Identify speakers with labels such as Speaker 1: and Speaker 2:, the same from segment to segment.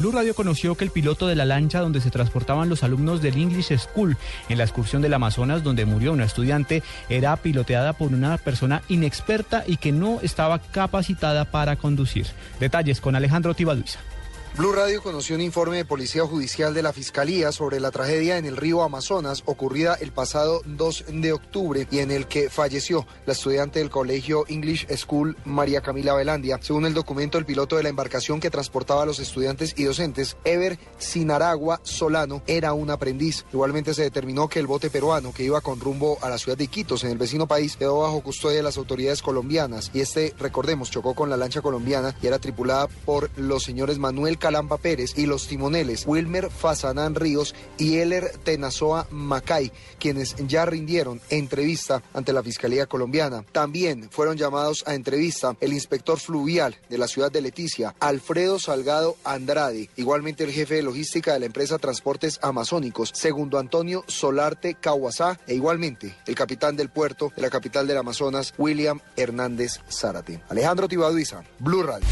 Speaker 1: Blue Radio conoció que el piloto de la lancha donde se transportaban los alumnos del English School en la excursión del Amazonas donde murió una estudiante era piloteada por una persona inexperta y que no estaba capacitada para conducir. Detalles con Alejandro Tibaduiza.
Speaker 2: Blue Radio conoció un informe de Policía Judicial de la Fiscalía sobre la tragedia en el río Amazonas ocurrida el pasado 2 de octubre y en el que falleció la estudiante del colegio English School María Camila Velandia. Según el documento, el piloto de la embarcación que transportaba a los estudiantes y docentes, Ever Sinaragua Solano, era un aprendiz. Igualmente se determinó que el bote peruano que iba con rumbo a la ciudad de Iquitos, en el vecino país, quedó bajo custodia de las autoridades colombianas y este, recordemos, chocó con la lancha colombiana y era tripulada por los señores Manuel Calamba Pérez y los timoneles Wilmer Fasanán Ríos y Eler Tenazoa Macay, quienes ya rindieron entrevista ante la Fiscalía colombiana. También fueron llamados a entrevista el inspector fluvial de la ciudad de Leticia, Alfredo Salgado Andrade, igualmente el jefe de logística de la empresa Transportes Amazónicos, segundo Antonio Solarte Cahuazá, e igualmente el capitán del puerto de la capital del Amazonas, William Hernández Zárate. Alejandro Tibaduiza, Blue Radio.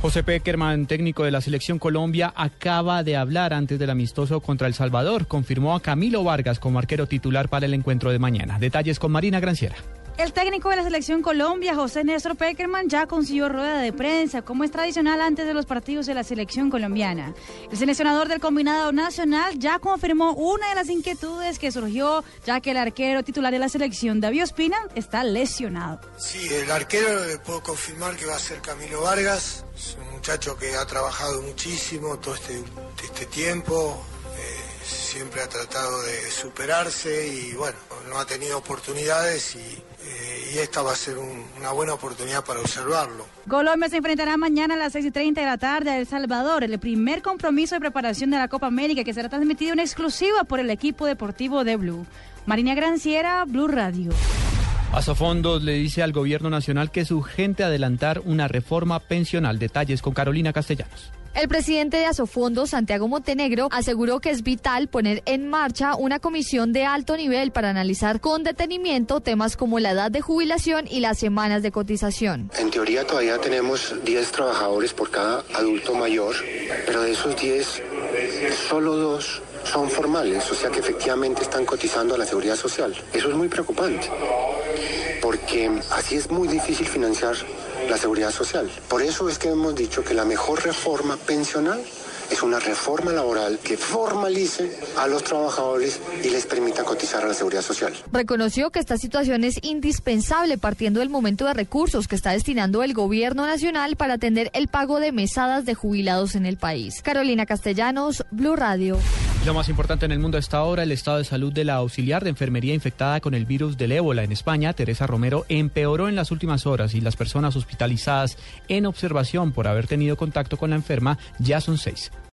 Speaker 1: José Peckerman, técnico de la selección Colombia, acaba de hablar antes del amistoso contra El Salvador. Confirmó a Camilo Vargas como arquero titular para el encuentro de mañana. Detalles con Marina Granciera.
Speaker 3: El técnico de la selección Colombia, José Néstor Peckerman, ya consiguió rueda de prensa, como es tradicional antes de los partidos de la selección colombiana. El seleccionador del combinado nacional ya confirmó una de las inquietudes que surgió, ya que el arquero titular de la selección, David Ospina, está lesionado.
Speaker 4: Sí, el arquero le puedo confirmar que va a ser Camilo Vargas. Es un muchacho que ha trabajado muchísimo todo este, este tiempo. Siempre ha tratado de superarse y bueno, no ha tenido oportunidades y, eh, y esta va a ser un, una buena oportunidad para observarlo.
Speaker 3: Colombia se enfrentará mañana a las 6 y 30 de la tarde a El Salvador, el primer compromiso de preparación de la Copa América que será transmitido en exclusiva por el equipo deportivo de Blue. Marina Granciera, Blue Radio.
Speaker 1: Asofondos le dice al gobierno nacional que es urgente adelantar una reforma pensional. Detalles con Carolina Castellanos.
Speaker 5: El presidente de Asofondo, Santiago Montenegro, aseguró que es vital poner en marcha una comisión de alto nivel para analizar con detenimiento temas como la edad de jubilación y las semanas de cotización.
Speaker 6: En teoría todavía tenemos 10 trabajadores por cada adulto mayor, pero de esos 10, solo dos son formales, o sea que efectivamente están cotizando a la seguridad social. Eso es muy preocupante, porque así es muy difícil financiar la seguridad social. Por eso es que hemos dicho que la mejor reforma pensional es una reforma laboral que formalice a los trabajadores y les permita cotizar a la seguridad social.
Speaker 5: Reconoció que esta situación es indispensable partiendo del momento de recursos que está destinando el gobierno nacional para atender el pago de mesadas de jubilados en el país. Carolina Castellanos, Blue Radio.
Speaker 1: Lo más importante en el mundo hasta ahora, el estado de salud de la auxiliar de enfermería infectada con el virus del ébola en España, Teresa Romero, empeoró en las últimas horas y las personas hospitalizadas en observación por haber tenido contacto con la enferma ya son seis.